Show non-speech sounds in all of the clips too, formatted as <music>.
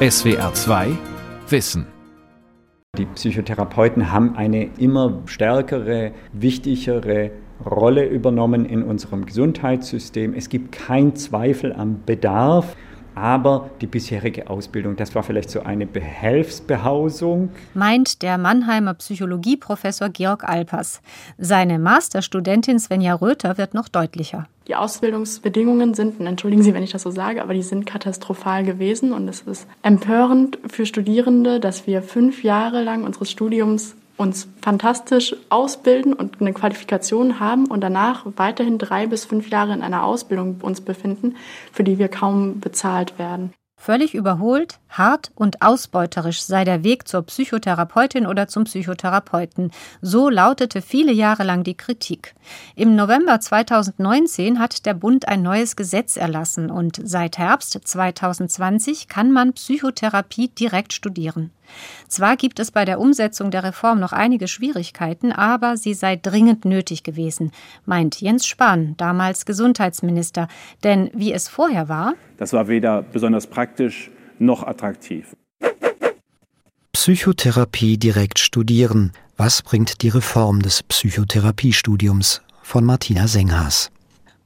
SWR 2 Wissen. Die Psychotherapeuten haben eine immer stärkere, wichtigere Rolle übernommen in unserem Gesundheitssystem. Es gibt keinen Zweifel am Bedarf. Aber die bisherige Ausbildung, das war vielleicht so eine Behelfsbehausung. Meint der Mannheimer Psychologieprofessor Georg Alpers. Seine Masterstudentin Svenja Röther wird noch deutlicher. Die Ausbildungsbedingungen sind, entschuldigen Sie, wenn ich das so sage, aber die sind katastrophal gewesen und es ist empörend für Studierende, dass wir fünf Jahre lang unseres Studiums uns fantastisch ausbilden und eine Qualifikation haben und danach weiterhin drei bis fünf Jahre in einer Ausbildung uns befinden, für die wir kaum bezahlt werden. Völlig überholt, hart und ausbeuterisch sei der Weg zur Psychotherapeutin oder zum Psychotherapeuten. So lautete viele Jahre lang die Kritik. Im November 2019 hat der Bund ein neues Gesetz erlassen und seit Herbst 2020 kann man Psychotherapie direkt studieren. Zwar gibt es bei der Umsetzung der Reform noch einige Schwierigkeiten, aber sie sei dringend nötig gewesen, meint Jens Spahn, damals Gesundheitsminister. Denn wie es vorher war, das war weder besonders praktisch noch attraktiv. Psychotherapie direkt studieren. Was bringt die Reform des Psychotherapiestudiums? Von Martina Senghas.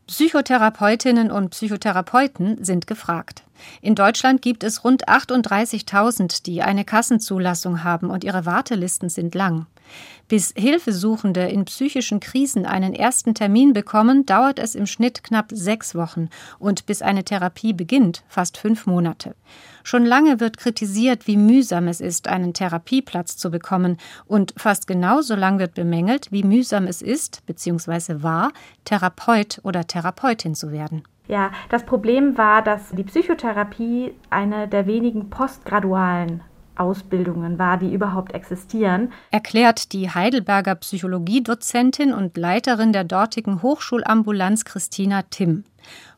Psychotherapeutinnen und Psychotherapeuten sind gefragt. In Deutschland gibt es rund 38.000, die eine Kassenzulassung haben und ihre Wartelisten sind lang. Bis Hilfesuchende in psychischen Krisen einen ersten Termin bekommen, dauert es im Schnitt knapp sechs Wochen und bis eine Therapie beginnt, fast fünf Monate. Schon lange wird kritisiert, wie mühsam es ist, einen Therapieplatz zu bekommen, und fast genauso lang wird bemängelt, wie mühsam es ist, bzw. war, Therapeut oder Therapeutin zu werden. Ja, das Problem war, dass die Psychotherapie eine der wenigen postgradualen Ausbildungen war, die überhaupt existieren. Erklärt die Heidelberger Psychologiedozentin und Leiterin der dortigen Hochschulambulanz Christina Timm.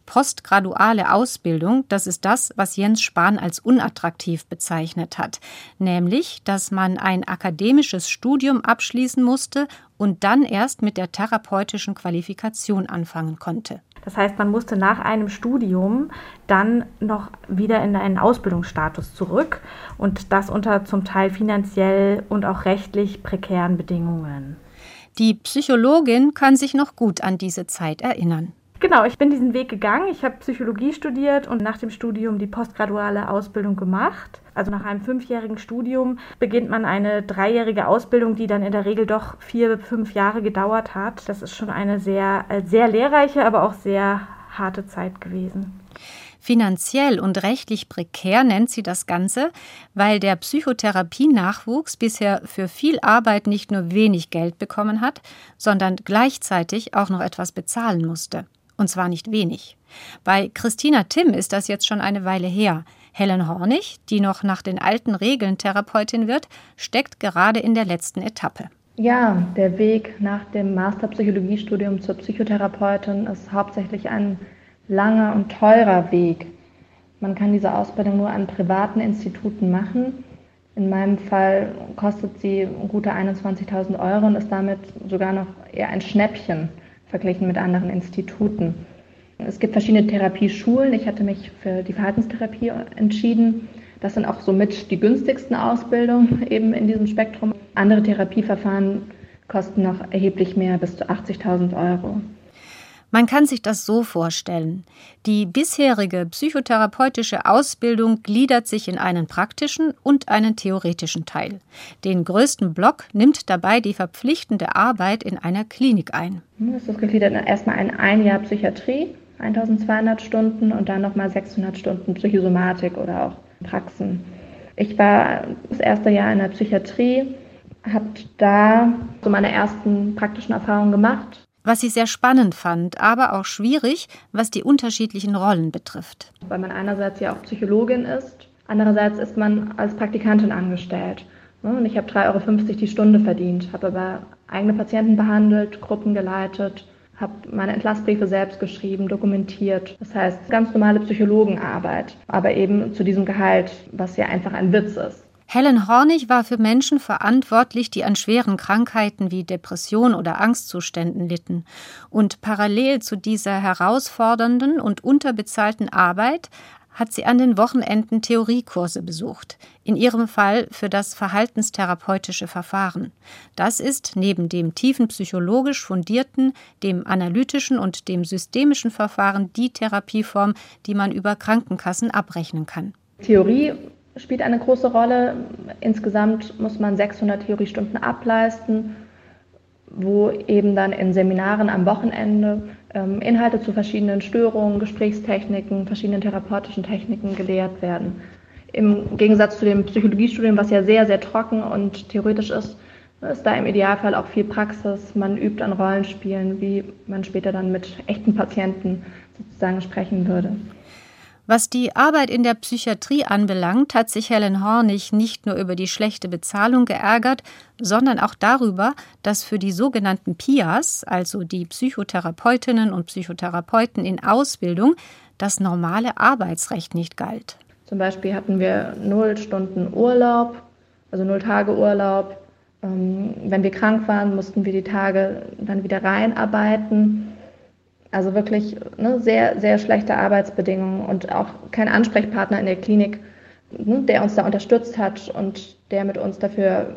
Postgraduale Ausbildung, das ist das, was Jens Spahn als unattraktiv bezeichnet hat, nämlich, dass man ein akademisches Studium abschließen musste und dann erst mit der therapeutischen Qualifikation anfangen konnte. Das heißt, man musste nach einem Studium dann noch wieder in einen Ausbildungsstatus zurück und das unter zum Teil finanziell und auch rechtlich prekären Bedingungen. Die Psychologin kann sich noch gut an diese Zeit erinnern. Genau, ich bin diesen Weg gegangen. Ich habe Psychologie studiert und nach dem Studium die postgraduale Ausbildung gemacht. Also nach einem fünfjährigen Studium beginnt man eine dreijährige Ausbildung, die dann in der Regel doch vier, fünf Jahre gedauert hat. Das ist schon eine sehr, äh, sehr lehrreiche, aber auch sehr harte Zeit gewesen. Finanziell und rechtlich prekär nennt sie das Ganze, weil der Psychotherapie-Nachwuchs bisher für viel Arbeit nicht nur wenig Geld bekommen hat, sondern gleichzeitig auch noch etwas bezahlen musste. Und zwar nicht wenig. Bei Christina Timm ist das jetzt schon eine Weile her. Helen Hornig, die noch nach den alten Regeln Therapeutin wird, steckt gerade in der letzten Etappe. Ja, der Weg nach dem Masterpsychologiestudium zur Psychotherapeutin ist hauptsächlich ein langer und teurer Weg. Man kann diese Ausbildung nur an privaten Instituten machen. In meinem Fall kostet sie gute 21.000 Euro und ist damit sogar noch eher ein Schnäppchen verglichen mit anderen Instituten. Es gibt verschiedene Therapieschulen. Ich hatte mich für die Verhaltenstherapie entschieden. Das sind auch somit die günstigsten Ausbildungen <laughs> eben in diesem Spektrum. Andere Therapieverfahren kosten noch erheblich mehr, bis zu 80.000 Euro. Man kann sich das so vorstellen. Die bisherige psychotherapeutische Ausbildung gliedert sich in einen praktischen und einen theoretischen Teil. Den größten Block nimmt dabei die verpflichtende Arbeit in einer Klinik ein. Das ist gegliedert in erstmal ein, ein Jahr Psychiatrie, 1200 Stunden und dann nochmal 600 Stunden Psychosomatik oder auch Praxen. Ich war das erste Jahr in der Psychiatrie, habe da so meine ersten praktischen Erfahrungen gemacht was sie sehr spannend fand, aber auch schwierig, was die unterschiedlichen Rollen betrifft. Weil man einerseits ja auch Psychologin ist, andererseits ist man als Praktikantin angestellt. Und ich habe 3,50 Euro die Stunde verdient, habe aber eigene Patienten behandelt, Gruppen geleitet, habe meine Entlassbriefe selbst geschrieben, dokumentiert. Das heißt, ganz normale Psychologenarbeit, aber eben zu diesem Gehalt, was ja einfach ein Witz ist. Helen Hornig war für Menschen verantwortlich, die an schweren Krankheiten wie Depression oder Angstzuständen litten. Und parallel zu dieser herausfordernden und unterbezahlten Arbeit hat sie an den Wochenenden Theoriekurse besucht, in ihrem Fall für das verhaltenstherapeutische Verfahren. Das ist neben dem tiefen psychologisch fundierten, dem analytischen und dem systemischen Verfahren die Therapieform, die man über Krankenkassen abrechnen kann. Theorie spielt eine große Rolle. Insgesamt muss man 600 Theoriestunden ableisten, wo eben dann in Seminaren am Wochenende ähm, Inhalte zu verschiedenen Störungen, Gesprächstechniken, verschiedenen therapeutischen Techniken gelehrt werden. Im Gegensatz zu dem Psychologiestudium, was ja sehr, sehr trocken und theoretisch ist, ist da im Idealfall auch viel Praxis. Man übt an Rollenspielen, wie man später dann mit echten Patienten sozusagen sprechen würde. Was die Arbeit in der Psychiatrie anbelangt, hat sich Helen Hornig nicht nur über die schlechte Bezahlung geärgert, sondern auch darüber, dass für die sogenannten PIAs, also die Psychotherapeutinnen und Psychotherapeuten in Ausbildung, das normale Arbeitsrecht nicht galt. Zum Beispiel hatten wir null Stunden Urlaub, also null Tage Urlaub. Ähm, wenn wir krank waren, mussten wir die Tage dann wieder reinarbeiten. Also wirklich ne, sehr, sehr schlechte Arbeitsbedingungen und auch kein Ansprechpartner in der Klinik, ne, der uns da unterstützt hat und der mit uns dafür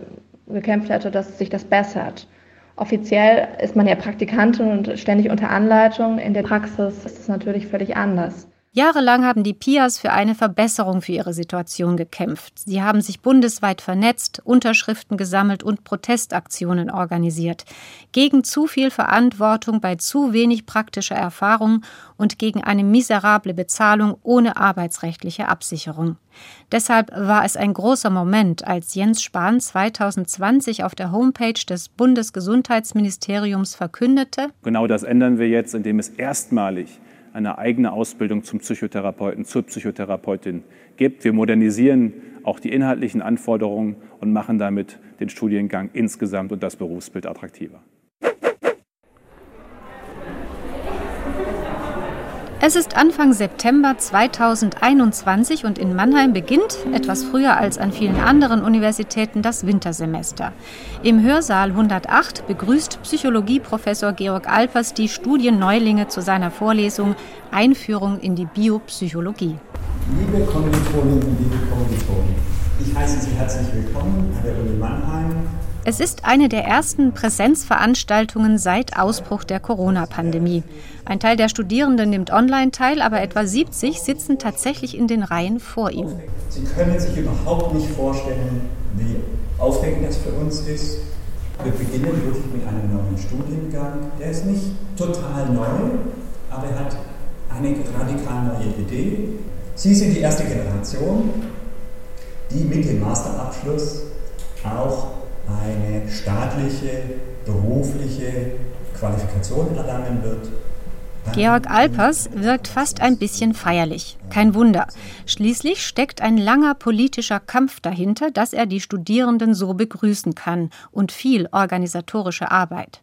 gekämpft hätte, dass sich das bessert. Offiziell ist man ja Praktikantin und ständig unter Anleitung. In der Praxis ist es natürlich völlig anders. Jahrelang haben die PIAs für eine Verbesserung für ihre Situation gekämpft. Sie haben sich bundesweit vernetzt, Unterschriften gesammelt und Protestaktionen organisiert. Gegen zu viel Verantwortung bei zu wenig praktischer Erfahrung und gegen eine miserable Bezahlung ohne arbeitsrechtliche Absicherung. Deshalb war es ein großer Moment, als Jens Spahn 2020 auf der Homepage des Bundesgesundheitsministeriums verkündete: Genau das ändern wir jetzt, indem es erstmalig eine eigene Ausbildung zum Psychotherapeuten, zur Psychotherapeutin gibt. Wir modernisieren auch die inhaltlichen Anforderungen und machen damit den Studiengang insgesamt und das Berufsbild attraktiver. Es ist Anfang September 2021 und in Mannheim beginnt, etwas früher als an vielen anderen Universitäten, das Wintersemester. Im Hörsaal 108 begrüßt Psychologieprofessor Georg Alpers die Studienneulinge zu seiner Vorlesung Einführung in die Biopsychologie. Liebe Kommilitoninnen, liebe Kommilitonen, ich heiße Sie herzlich willkommen an der Uni Mannheim es ist eine der ersten Präsenzveranstaltungen seit Ausbruch der Corona-Pandemie. Ein Teil der Studierenden nimmt online teil, aber etwa 70 sitzen tatsächlich in den Reihen vor ihm. Sie können sich überhaupt nicht vorstellen, wie aufregend das für uns ist. Wir beginnen wirklich mit einem neuen Studiengang. Der ist nicht total neu, aber er hat eine radikal neue Idee. Sie sind die erste Generation, die mit dem Masterabschluss auch staatliche, berufliche Qualifikation erlangen wird. Georg Alpers wirkt fast ein bisschen feierlich. Kein Wunder. Schließlich steckt ein langer politischer Kampf dahinter, dass er die Studierenden so begrüßen kann und viel organisatorische Arbeit.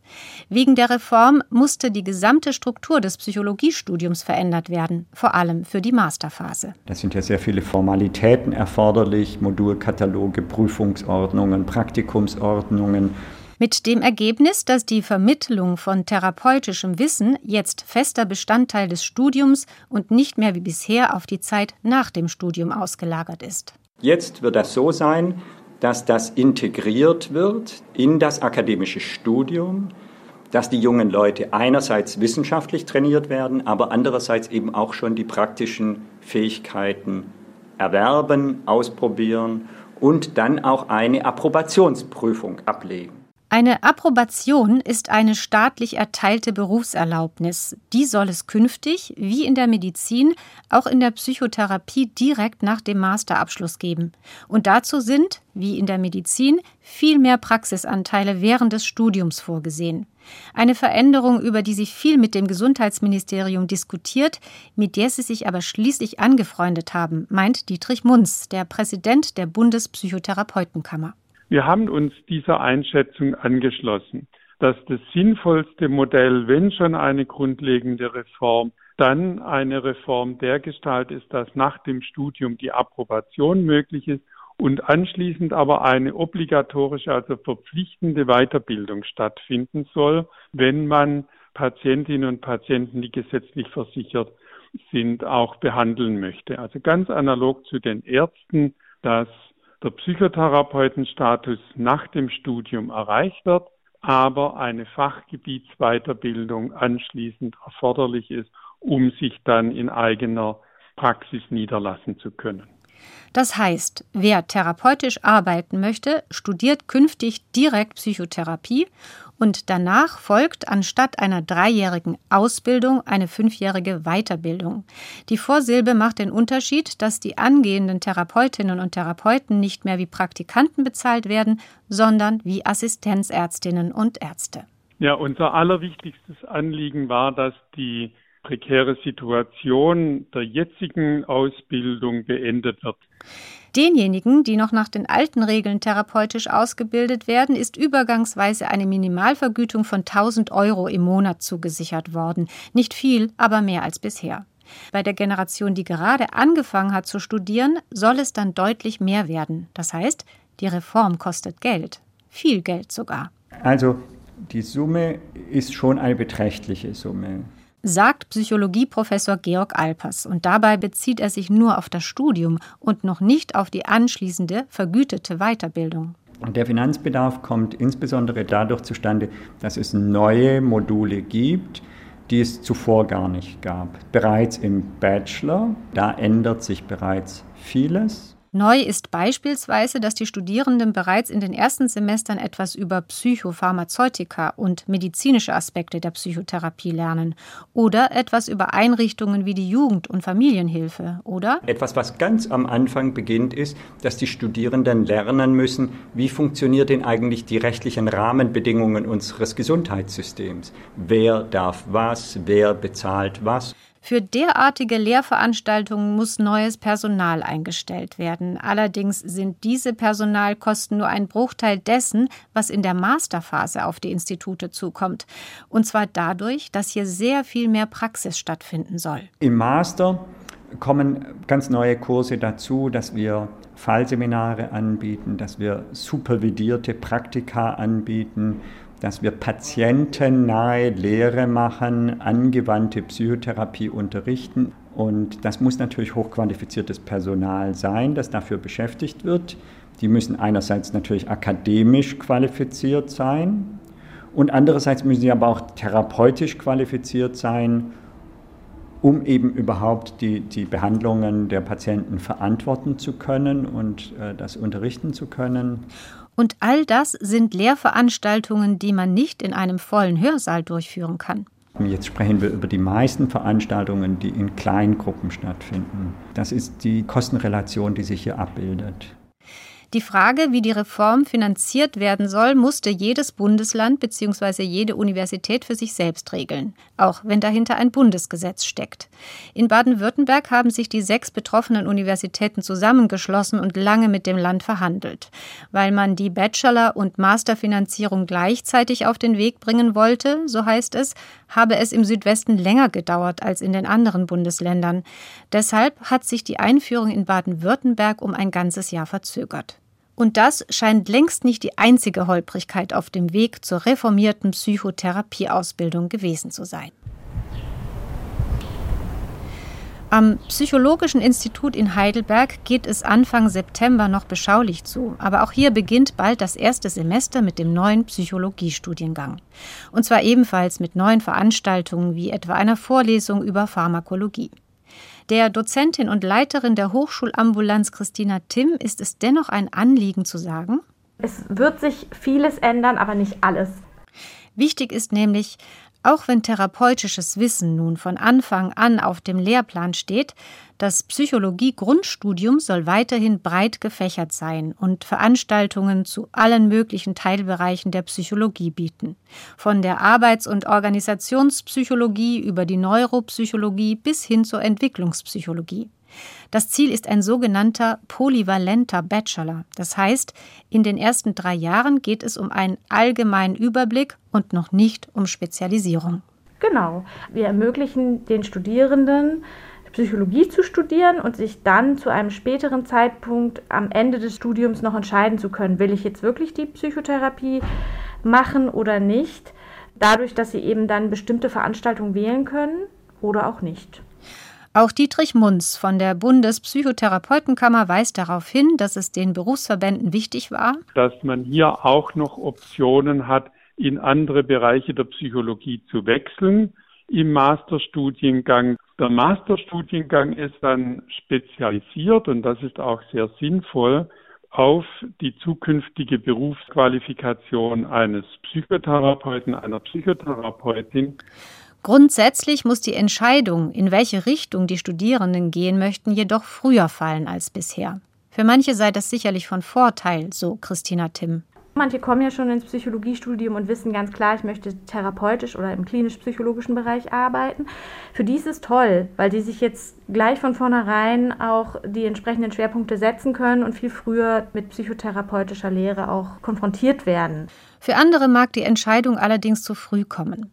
Wegen der Reform musste die gesamte Struktur des Psychologiestudiums verändert werden, vor allem für die Masterphase. Da sind ja sehr viele Formalitäten erforderlich, Modulkataloge, Prüfungsordnungen, Praktikumsordnungen. Mit dem Ergebnis, dass die Vermittlung von therapeutischem Wissen jetzt fester Bestandteil des Studiums und nicht mehr wie bisher auf die Zeit nach dem Studium ausgelagert ist. Jetzt wird das so sein, dass das integriert wird in das akademische Studium, dass die jungen Leute einerseits wissenschaftlich trainiert werden, aber andererseits eben auch schon die praktischen Fähigkeiten erwerben, ausprobieren und dann auch eine Approbationsprüfung ablegen. Eine Approbation ist eine staatlich erteilte Berufserlaubnis. Die soll es künftig, wie in der Medizin, auch in der Psychotherapie direkt nach dem Masterabschluss geben. Und dazu sind, wie in der Medizin, viel mehr Praxisanteile während des Studiums vorgesehen. Eine Veränderung, über die sich viel mit dem Gesundheitsministerium diskutiert, mit der sie sich aber schließlich angefreundet haben, meint Dietrich Munz, der Präsident der Bundespsychotherapeutenkammer. Wir haben uns dieser Einschätzung angeschlossen, dass das sinnvollste Modell, wenn schon eine grundlegende Reform, dann eine Reform der Gestalt ist, dass nach dem Studium die Approbation möglich ist und anschließend aber eine obligatorische, also verpflichtende Weiterbildung stattfinden soll, wenn man Patientinnen und Patienten, die gesetzlich versichert sind, auch behandeln möchte. Also ganz analog zu den Ärzten, dass der Psychotherapeutenstatus nach dem Studium erreicht wird, aber eine Fachgebietsweiterbildung anschließend erforderlich ist, um sich dann in eigener Praxis niederlassen zu können. Das heißt, wer therapeutisch arbeiten möchte, studiert künftig direkt Psychotherapie und danach folgt anstatt einer dreijährigen Ausbildung eine fünfjährige Weiterbildung. Die Vorsilbe macht den Unterschied, dass die angehenden Therapeutinnen und Therapeuten nicht mehr wie Praktikanten bezahlt werden, sondern wie Assistenzärztinnen und Ärzte. Ja, unser allerwichtigstes Anliegen war, dass die prekäre Situation der jetzigen Ausbildung beendet wird. Denjenigen, die noch nach den alten Regeln therapeutisch ausgebildet werden, ist übergangsweise eine Minimalvergütung von 1000 Euro im Monat zugesichert worden. Nicht viel, aber mehr als bisher. Bei der Generation, die gerade angefangen hat zu studieren, soll es dann deutlich mehr werden. Das heißt, die Reform kostet Geld. Viel Geld sogar. Also die Summe ist schon eine beträchtliche Summe sagt Psychologieprofessor Georg Alpers. Und dabei bezieht er sich nur auf das Studium und noch nicht auf die anschließende vergütete Weiterbildung. Der Finanzbedarf kommt insbesondere dadurch zustande, dass es neue Module gibt, die es zuvor gar nicht gab. Bereits im Bachelor, da ändert sich bereits vieles. Neu ist beispielsweise, dass die Studierenden bereits in den ersten Semestern etwas über Psychopharmazeutika und medizinische Aspekte der Psychotherapie lernen oder etwas über Einrichtungen wie die Jugend- und Familienhilfe, oder? Etwas, was ganz am Anfang beginnt, ist, dass die Studierenden lernen müssen, wie funktioniert denn eigentlich die rechtlichen Rahmenbedingungen unseres Gesundheitssystems? Wer darf was, wer bezahlt was? Für derartige Lehrveranstaltungen muss neues Personal eingestellt werden. Allerdings sind diese Personalkosten nur ein Bruchteil dessen, was in der Masterphase auf die Institute zukommt. Und zwar dadurch, dass hier sehr viel mehr Praxis stattfinden soll. Im Master kommen ganz neue Kurse dazu, dass wir Fallseminare anbieten, dass wir supervidierte Praktika anbieten, dass wir patientennahe Lehre machen, angewandte Psychotherapie unterrichten. Und das muss natürlich hochqualifiziertes Personal sein, das dafür beschäftigt wird. Die müssen einerseits natürlich akademisch qualifiziert sein und andererseits müssen sie aber auch therapeutisch qualifiziert sein, um eben überhaupt die, die Behandlungen der Patienten verantworten zu können und äh, das unterrichten zu können. Und all das sind Lehrveranstaltungen, die man nicht in einem vollen Hörsaal durchführen kann. Jetzt sprechen wir über die meisten Veranstaltungen, die in Kleingruppen stattfinden. Das ist die Kostenrelation, die sich hier abbildet. Die Frage, wie die Reform finanziert werden soll, musste jedes Bundesland bzw. jede Universität für sich selbst regeln, auch wenn dahinter ein Bundesgesetz steckt. In Baden-Württemberg haben sich die sechs betroffenen Universitäten zusammengeschlossen und lange mit dem Land verhandelt. Weil man die Bachelor- und Masterfinanzierung gleichzeitig auf den Weg bringen wollte, so heißt es, habe es im Südwesten länger gedauert als in den anderen Bundesländern. Deshalb hat sich die Einführung in Baden-Württemberg um ein ganzes Jahr verzögert. Und das scheint längst nicht die einzige Holprigkeit auf dem Weg zur reformierten Psychotherapieausbildung gewesen zu sein. Am Psychologischen Institut in Heidelberg geht es Anfang September noch beschaulich zu, aber auch hier beginnt bald das erste Semester mit dem neuen Psychologiestudiengang. Und zwar ebenfalls mit neuen Veranstaltungen wie etwa einer Vorlesung über Pharmakologie. Der Dozentin und Leiterin der Hochschulambulanz Christina Timm ist es dennoch ein Anliegen zu sagen, es wird sich vieles ändern, aber nicht alles. Wichtig ist nämlich, auch wenn therapeutisches Wissen nun von Anfang an auf dem Lehrplan steht, das Psychologie-Grundstudium soll weiterhin breit gefächert sein und Veranstaltungen zu allen möglichen Teilbereichen der Psychologie bieten. Von der Arbeits- und Organisationspsychologie über die Neuropsychologie bis hin zur Entwicklungspsychologie. Das Ziel ist ein sogenannter polyvalenter Bachelor. Das heißt, in den ersten drei Jahren geht es um einen allgemeinen Überblick und noch nicht um Spezialisierung. Genau. Wir ermöglichen den Studierenden, Psychologie zu studieren und sich dann zu einem späteren Zeitpunkt am Ende des Studiums noch entscheiden zu können, will ich jetzt wirklich die Psychotherapie machen oder nicht, dadurch, dass sie eben dann bestimmte Veranstaltungen wählen können oder auch nicht. Auch Dietrich Munz von der Bundespsychotherapeutenkammer weist darauf hin, dass es den Berufsverbänden wichtig war, dass man hier auch noch Optionen hat, in andere Bereiche der Psychologie zu wechseln im Masterstudiengang. Der Masterstudiengang ist dann spezialisiert und das ist auch sehr sinnvoll auf die zukünftige Berufsqualifikation eines Psychotherapeuten, einer Psychotherapeutin. Grundsätzlich muss die Entscheidung, in welche Richtung die Studierenden gehen möchten, jedoch früher fallen als bisher. Für manche sei das sicherlich von Vorteil, so Christina Timm. Manche kommen ja schon ins Psychologiestudium und wissen ganz klar, ich möchte therapeutisch oder im klinisch-psychologischen Bereich arbeiten. Für die ist es toll, weil die sich jetzt gleich von vornherein auch die entsprechenden Schwerpunkte setzen können und viel früher mit psychotherapeutischer Lehre auch konfrontiert werden. Für andere mag die Entscheidung allerdings zu früh kommen.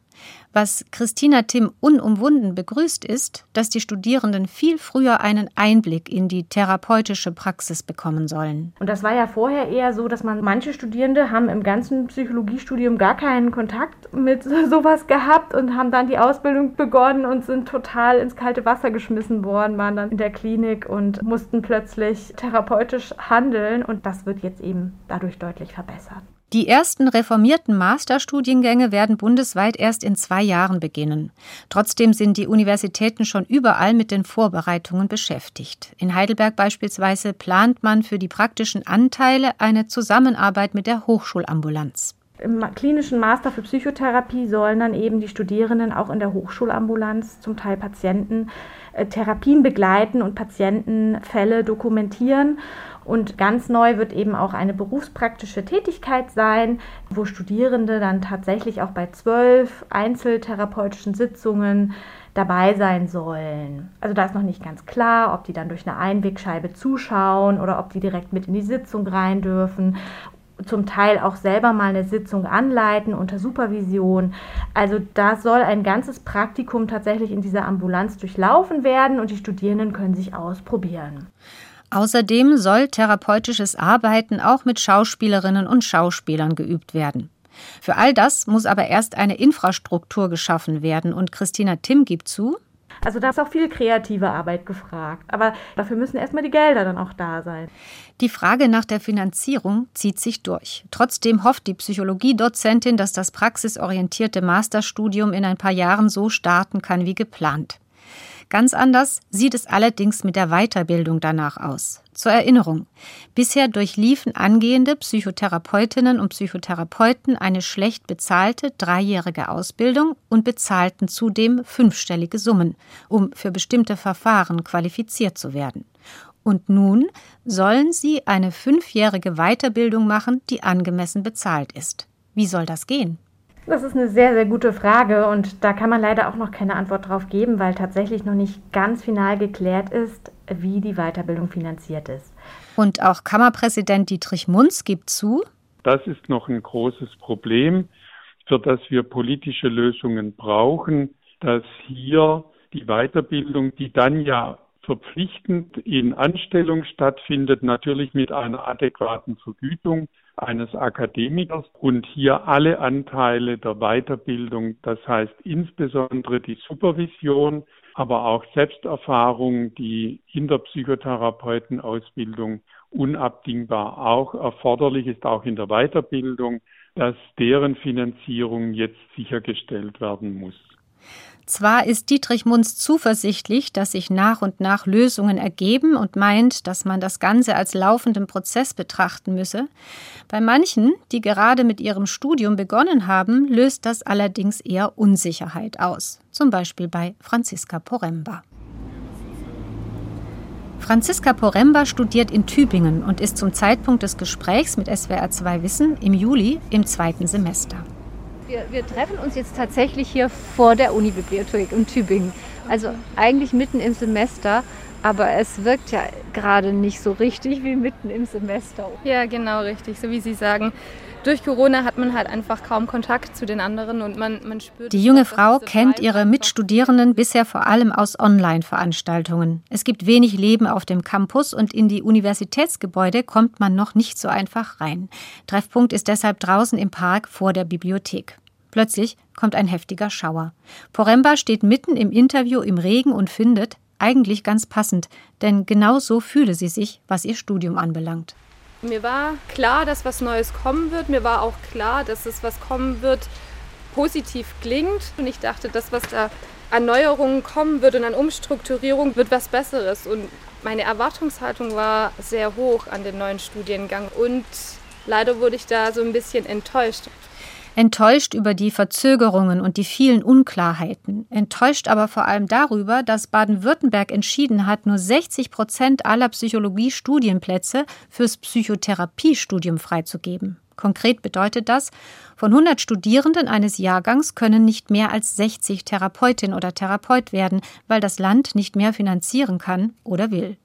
Was Christina Timm unumwunden begrüßt, ist, dass die Studierenden viel früher einen Einblick in die therapeutische Praxis bekommen sollen. Und das war ja vorher eher so, dass man manche Studierende haben im ganzen Psychologiestudium gar keinen Kontakt mit <laughs> sowas gehabt und haben dann die Ausbildung begonnen und sind total ins kalte Wasser geschmissen worden, waren dann in der Klinik und mussten plötzlich therapeutisch handeln und das wird jetzt eben dadurch deutlich verbessert. Die ersten reformierten Masterstudiengänge werden bundesweit erst in zwei Jahren beginnen. Trotzdem sind die Universitäten schon überall mit den Vorbereitungen beschäftigt. In Heidelberg beispielsweise plant man für die praktischen Anteile eine Zusammenarbeit mit der Hochschulambulanz. Im klinischen Master für Psychotherapie sollen dann eben die Studierenden auch in der Hochschulambulanz zum Teil Patienten äh, Therapien begleiten und Patientenfälle dokumentieren. Und ganz neu wird eben auch eine berufspraktische Tätigkeit sein, wo Studierende dann tatsächlich auch bei zwölf einzeltherapeutischen Sitzungen dabei sein sollen. Also da ist noch nicht ganz klar, ob die dann durch eine Einwegscheibe zuschauen oder ob die direkt mit in die Sitzung rein dürfen zum Teil auch selber mal eine Sitzung anleiten unter Supervision. Also da soll ein ganzes Praktikum tatsächlich in dieser Ambulanz durchlaufen werden und die Studierenden können sich ausprobieren. Außerdem soll therapeutisches Arbeiten auch mit Schauspielerinnen und Schauspielern geübt werden. Für all das muss aber erst eine Infrastruktur geschaffen werden und Christina Timm gibt zu, also da ist auch viel kreative Arbeit gefragt. Aber dafür müssen erstmal die Gelder dann auch da sein. Die Frage nach der Finanzierung zieht sich durch. Trotzdem hofft die Psychologiedozentin, dass das praxisorientierte Masterstudium in ein paar Jahren so starten kann wie geplant. Ganz anders sieht es allerdings mit der Weiterbildung danach aus. Zur Erinnerung. Bisher durchliefen angehende Psychotherapeutinnen und Psychotherapeuten eine schlecht bezahlte dreijährige Ausbildung und bezahlten zudem fünfstellige Summen, um für bestimmte Verfahren qualifiziert zu werden. Und nun sollen sie eine fünfjährige Weiterbildung machen, die angemessen bezahlt ist. Wie soll das gehen? Das ist eine sehr, sehr gute Frage und da kann man leider auch noch keine Antwort drauf geben, weil tatsächlich noch nicht ganz final geklärt ist, wie die Weiterbildung finanziert ist. Und auch Kammerpräsident Dietrich Munz gibt zu, das ist noch ein großes Problem, für das wir politische Lösungen brauchen, dass hier die Weiterbildung, die dann ja verpflichtend in Anstellung stattfindet, natürlich mit einer adäquaten Vergütung, eines Akademikers und hier alle Anteile der Weiterbildung, das heißt insbesondere die Supervision, aber auch Selbsterfahrung, die in der Psychotherapeutenausbildung unabdingbar auch erforderlich ist, auch in der Weiterbildung, dass deren Finanzierung jetzt sichergestellt werden muss. Zwar ist Dietrich Munz zuversichtlich, dass sich nach und nach Lösungen ergeben und meint, dass man das Ganze als laufenden Prozess betrachten müsse. Bei manchen, die gerade mit ihrem Studium begonnen haben, löst das allerdings eher Unsicherheit aus. Zum Beispiel bei Franziska Poremba. Franziska Poremba studiert in Tübingen und ist zum Zeitpunkt des Gesprächs mit SWR2 Wissen im Juli im zweiten Semester. Wir, wir treffen uns jetzt tatsächlich hier vor der Unibibliothek in Tübingen. Also eigentlich mitten im Semester, aber es wirkt ja gerade nicht so richtig wie mitten im Semester. Ja, genau richtig, so wie Sie sagen. Durch Corona hat man halt einfach kaum Kontakt zu den anderen und man, man spürt. Die junge Frau kennt ihre Mitstudierenden bisher vor allem aus Online-Veranstaltungen. Es gibt wenig Leben auf dem Campus und in die Universitätsgebäude kommt man noch nicht so einfach rein. Treffpunkt ist deshalb draußen im Park vor der Bibliothek. Plötzlich kommt ein heftiger Schauer. Poremba steht mitten im Interview im Regen und findet, eigentlich ganz passend, denn genau so fühle sie sich, was ihr Studium anbelangt. Mir war klar, dass was Neues kommen wird. Mir war auch klar, dass es was kommen wird, positiv klingt. Und ich dachte, das, was da an Neuerungen kommen wird und an Umstrukturierung, wird was Besseres. Und meine Erwartungshaltung war sehr hoch an den neuen Studiengang. Und leider wurde ich da so ein bisschen enttäuscht. Enttäuscht über die Verzögerungen und die vielen Unklarheiten, enttäuscht aber vor allem darüber, dass Baden-Württemberg entschieden hat, nur 60 Prozent aller Psychologie-Studienplätze fürs Psychotherapiestudium freizugeben. Konkret bedeutet das, von 100 Studierenden eines Jahrgangs können nicht mehr als 60 Therapeutin oder Therapeut werden, weil das Land nicht mehr finanzieren kann oder will.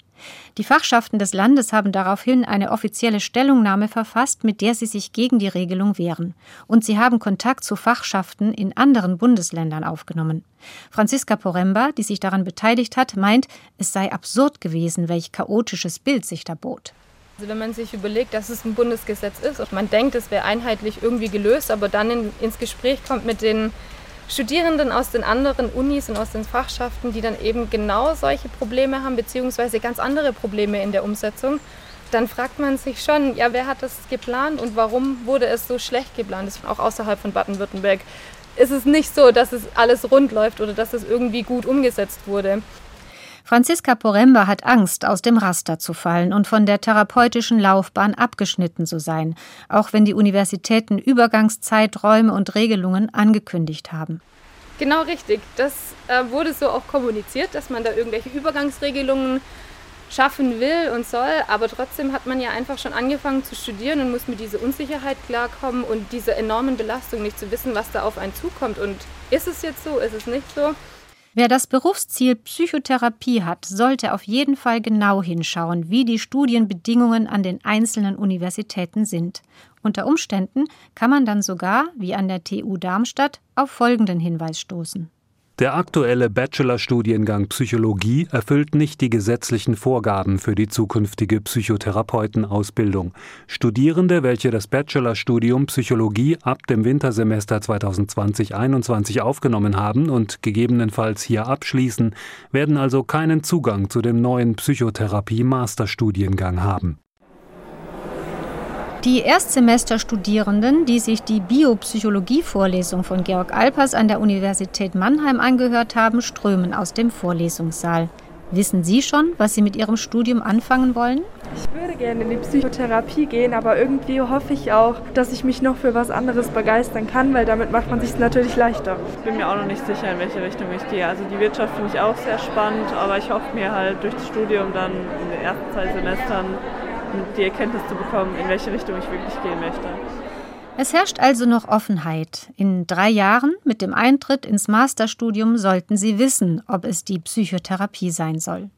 Die Fachschaften des Landes haben daraufhin eine offizielle Stellungnahme verfasst, mit der sie sich gegen die Regelung wehren. Und sie haben Kontakt zu Fachschaften in anderen Bundesländern aufgenommen. Franziska Poremba, die sich daran beteiligt hat, meint, es sei absurd gewesen, welch chaotisches Bild sich da bot. Also wenn man sich überlegt, dass es ein Bundesgesetz ist und man denkt, es wäre einheitlich irgendwie gelöst, aber dann in, ins Gespräch kommt mit den Studierenden aus den anderen Unis und aus den Fachschaften, die dann eben genau solche Probleme haben, beziehungsweise ganz andere Probleme in der Umsetzung, dann fragt man sich schon, ja, wer hat das geplant und warum wurde es so schlecht geplant? Das auch außerhalb von Baden-Württemberg ist es nicht so, dass es alles rund läuft oder dass es irgendwie gut umgesetzt wurde. Franziska Poremba hat Angst, aus dem Raster zu fallen und von der therapeutischen Laufbahn abgeschnitten zu sein, auch wenn die Universitäten Übergangszeiträume und Regelungen angekündigt haben. Genau richtig. Das äh, wurde so auch kommuniziert, dass man da irgendwelche Übergangsregelungen schaffen will und soll, aber trotzdem hat man ja einfach schon angefangen zu studieren und muss mit dieser Unsicherheit klarkommen und dieser enormen Belastung nicht zu wissen, was da auf einen zukommt. Und ist es jetzt so, ist es nicht so? Wer das Berufsziel Psychotherapie hat, sollte auf jeden Fall genau hinschauen, wie die Studienbedingungen an den einzelnen Universitäten sind. Unter Umständen kann man dann sogar, wie an der TU Darmstadt, auf folgenden Hinweis stoßen. Der aktuelle Bachelorstudiengang Psychologie erfüllt nicht die gesetzlichen Vorgaben für die zukünftige Psychotherapeutenausbildung. Studierende, welche das Bachelorstudium Psychologie ab dem Wintersemester 2020-21 aufgenommen haben und gegebenenfalls hier abschließen, werden also keinen Zugang zu dem neuen Psychotherapie-Masterstudiengang haben. Die Erstsemesterstudierenden, die sich die Biopsychologie-Vorlesung von Georg Alpers an der Universität Mannheim angehört haben, strömen aus dem Vorlesungssaal. Wissen Sie schon, was Sie mit Ihrem Studium anfangen wollen? Ich würde gerne in die Psychotherapie gehen, aber irgendwie hoffe ich auch, dass ich mich noch für was anderes begeistern kann, weil damit macht man sich natürlich leichter. Ich bin mir auch noch nicht sicher, in welche Richtung ich gehe. Also die Wirtschaft finde ich auch sehr spannend, aber ich hoffe mir halt durch das Studium dann in den ersten zwei Semestern die Erkenntnis zu bekommen, in welche Richtung ich wirklich gehen möchte. Es herrscht also noch Offenheit. In drei Jahren mit dem Eintritt ins Masterstudium sollten Sie wissen, ob es die Psychotherapie sein soll.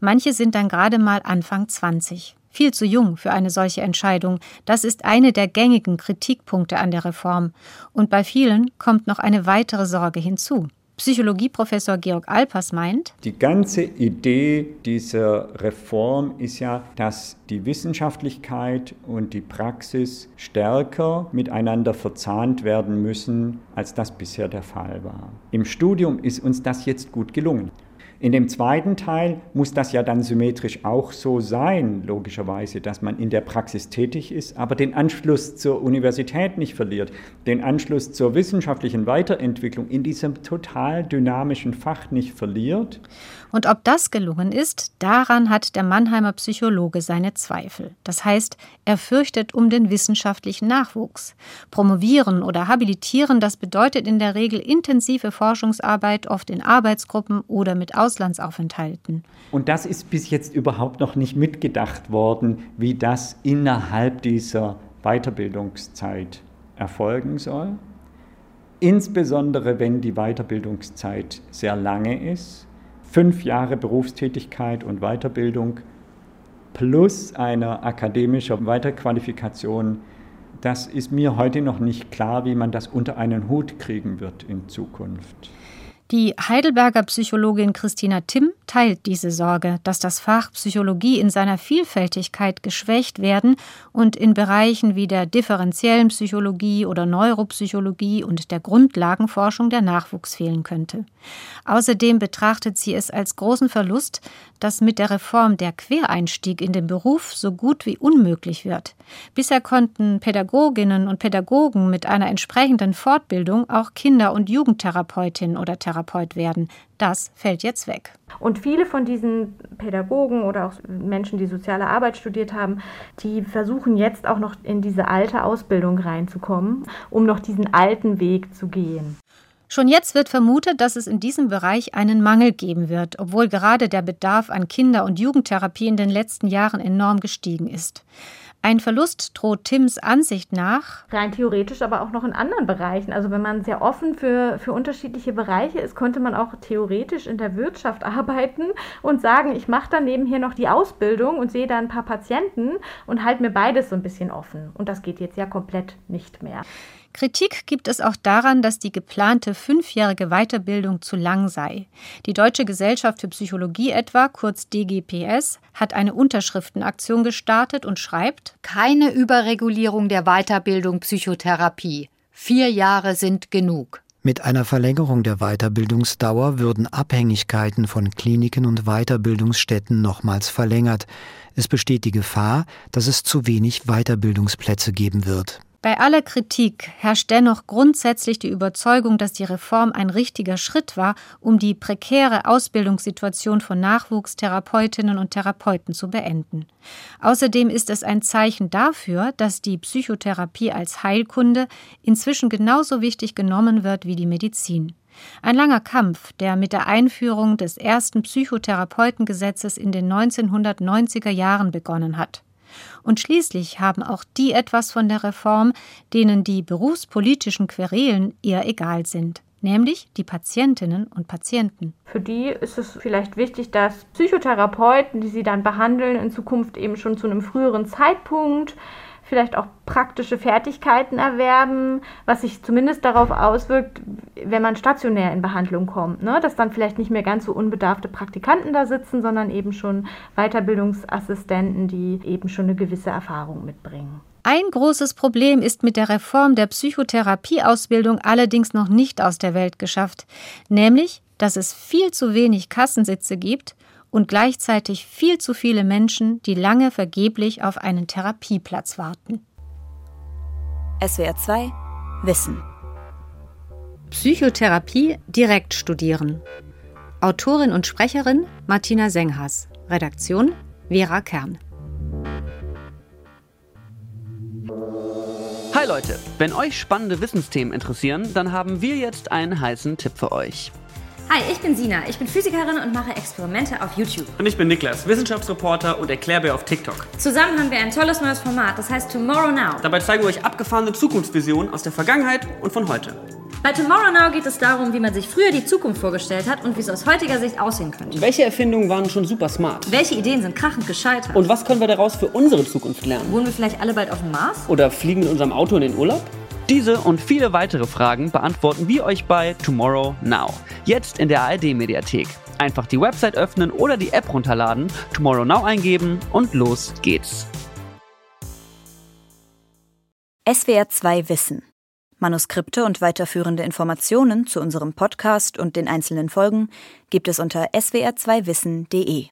Manche sind dann gerade mal Anfang 20. Viel zu jung für eine solche Entscheidung. Das ist eine der gängigen Kritikpunkte an der Reform. Und bei vielen kommt noch eine weitere Sorge hinzu. Psychologieprofessor Georg Alpers meint, die ganze Idee dieser Reform ist ja, dass die Wissenschaftlichkeit und die Praxis stärker miteinander verzahnt werden müssen, als das bisher der Fall war. Im Studium ist uns das jetzt gut gelungen. In dem zweiten Teil muss das ja dann symmetrisch auch so sein, logischerweise, dass man in der Praxis tätig ist, aber den Anschluss zur Universität nicht verliert, den Anschluss zur wissenschaftlichen Weiterentwicklung in diesem total dynamischen Fach nicht verliert. Und ob das gelungen ist, daran hat der Mannheimer Psychologe seine Zweifel. Das heißt, er fürchtet um den wissenschaftlichen Nachwuchs. Promovieren oder habilitieren, das bedeutet in der Regel intensive Forschungsarbeit, oft in Arbeitsgruppen oder mit Auslandsaufenthalten. Und das ist bis jetzt überhaupt noch nicht mitgedacht worden, wie das innerhalb dieser Weiterbildungszeit erfolgen soll. Insbesondere wenn die Weiterbildungszeit sehr lange ist fünf Jahre Berufstätigkeit und Weiterbildung plus einer akademischen Weiterqualifikation, das ist mir heute noch nicht klar, wie man das unter einen Hut kriegen wird in Zukunft. Die Heidelberger Psychologin Christina Timm teilt diese Sorge, dass das Fach Psychologie in seiner Vielfältigkeit geschwächt werden und in Bereichen wie der differenziellen Psychologie oder Neuropsychologie und der Grundlagenforschung der Nachwuchs fehlen könnte. Außerdem betrachtet sie es als großen Verlust, dass mit der Reform der Quereinstieg in den Beruf so gut wie unmöglich wird. Bisher konnten Pädagoginnen und Pädagogen mit einer entsprechenden Fortbildung auch Kinder- und Jugendtherapeutin oder Therapeut werden. Das fällt jetzt weg. Und viele von diesen Pädagogen oder auch Menschen, die soziale Arbeit studiert haben, die versuchen jetzt auch noch in diese alte Ausbildung reinzukommen, um noch diesen alten Weg zu gehen. Schon jetzt wird vermutet, dass es in diesem Bereich einen Mangel geben wird, obwohl gerade der Bedarf an Kinder- und Jugendtherapie in den letzten Jahren enorm gestiegen ist. Ein Verlust droht Tims Ansicht nach. Rein theoretisch, aber auch noch in anderen Bereichen. Also wenn man sehr offen für, für unterschiedliche Bereiche ist, könnte man auch theoretisch in der Wirtschaft <laughs> arbeiten und sagen, ich mache dann nebenher noch die Ausbildung und sehe da ein paar Patienten und halte mir beides so ein bisschen offen. Und das geht jetzt ja komplett nicht mehr. Kritik gibt es auch daran, dass die geplante fünfjährige Weiterbildung zu lang sei. Die Deutsche Gesellschaft für Psychologie etwa, kurz DGPS, hat eine Unterschriftenaktion gestartet und schreibt Keine Überregulierung der Weiterbildung Psychotherapie. Vier Jahre sind genug. Mit einer Verlängerung der Weiterbildungsdauer würden Abhängigkeiten von Kliniken und Weiterbildungsstätten nochmals verlängert. Es besteht die Gefahr, dass es zu wenig Weiterbildungsplätze geben wird. Bei aller Kritik herrscht dennoch grundsätzlich die Überzeugung, dass die Reform ein richtiger Schritt war, um die prekäre Ausbildungssituation von Nachwuchstherapeutinnen und Therapeuten zu beenden. Außerdem ist es ein Zeichen dafür, dass die Psychotherapie als Heilkunde inzwischen genauso wichtig genommen wird wie die Medizin. Ein langer Kampf, der mit der Einführung des ersten Psychotherapeutengesetzes in den 1990er Jahren begonnen hat. Und schließlich haben auch die etwas von der Reform, denen die berufspolitischen Querelen eher egal sind nämlich die Patientinnen und Patienten. Für die ist es vielleicht wichtig, dass Psychotherapeuten, die sie dann behandeln, in Zukunft eben schon zu einem früheren Zeitpunkt vielleicht auch praktische Fertigkeiten erwerben, was sich zumindest darauf auswirkt, wenn man stationär in Behandlung kommt, ne? dass dann vielleicht nicht mehr ganz so unbedarfte Praktikanten da sitzen, sondern eben schon Weiterbildungsassistenten, die eben schon eine gewisse Erfahrung mitbringen. Ein großes Problem ist mit der Reform der Psychotherapieausbildung allerdings noch nicht aus der Welt geschafft, nämlich, dass es viel zu wenig Kassensitze gibt und gleichzeitig viel zu viele Menschen, die lange vergeblich auf einen Therapieplatz warten. SWR 2 Wissen Psychotherapie direkt studieren. Autorin und Sprecherin Martina Senghas. Redaktion Vera Kern. Hi Leute, wenn euch spannende Wissensthemen interessieren, dann haben wir jetzt einen heißen Tipp für euch. Hi, ich bin Sina. Ich bin Physikerin und mache Experimente auf YouTube. Und ich bin Niklas, Wissenschaftsreporter und Erklärbär auf TikTok. Zusammen haben wir ein tolles neues Format, das heißt Tomorrow Now. Dabei zeigen wir euch abgefahrene Zukunftsvisionen aus der Vergangenheit und von heute. Bei Tomorrow Now geht es darum, wie man sich früher die Zukunft vorgestellt hat und wie es aus heutiger Sicht aussehen könnte. Welche Erfindungen waren schon super smart? Welche Ideen sind krachend gescheitert? Und was können wir daraus für unsere Zukunft lernen? Wohnen wir vielleicht alle bald auf dem Mars? Oder fliegen mit unserem Auto in den Urlaub? Diese und viele weitere Fragen beantworten wir euch bei Tomorrow Now. Jetzt in der ARD-Mediathek. Einfach die Website öffnen oder die App runterladen, Tomorrow Now eingeben und los geht's. SWR 2 Wissen. Manuskripte und weiterführende Informationen zu unserem Podcast und den einzelnen Folgen gibt es unter swr2wissen.de.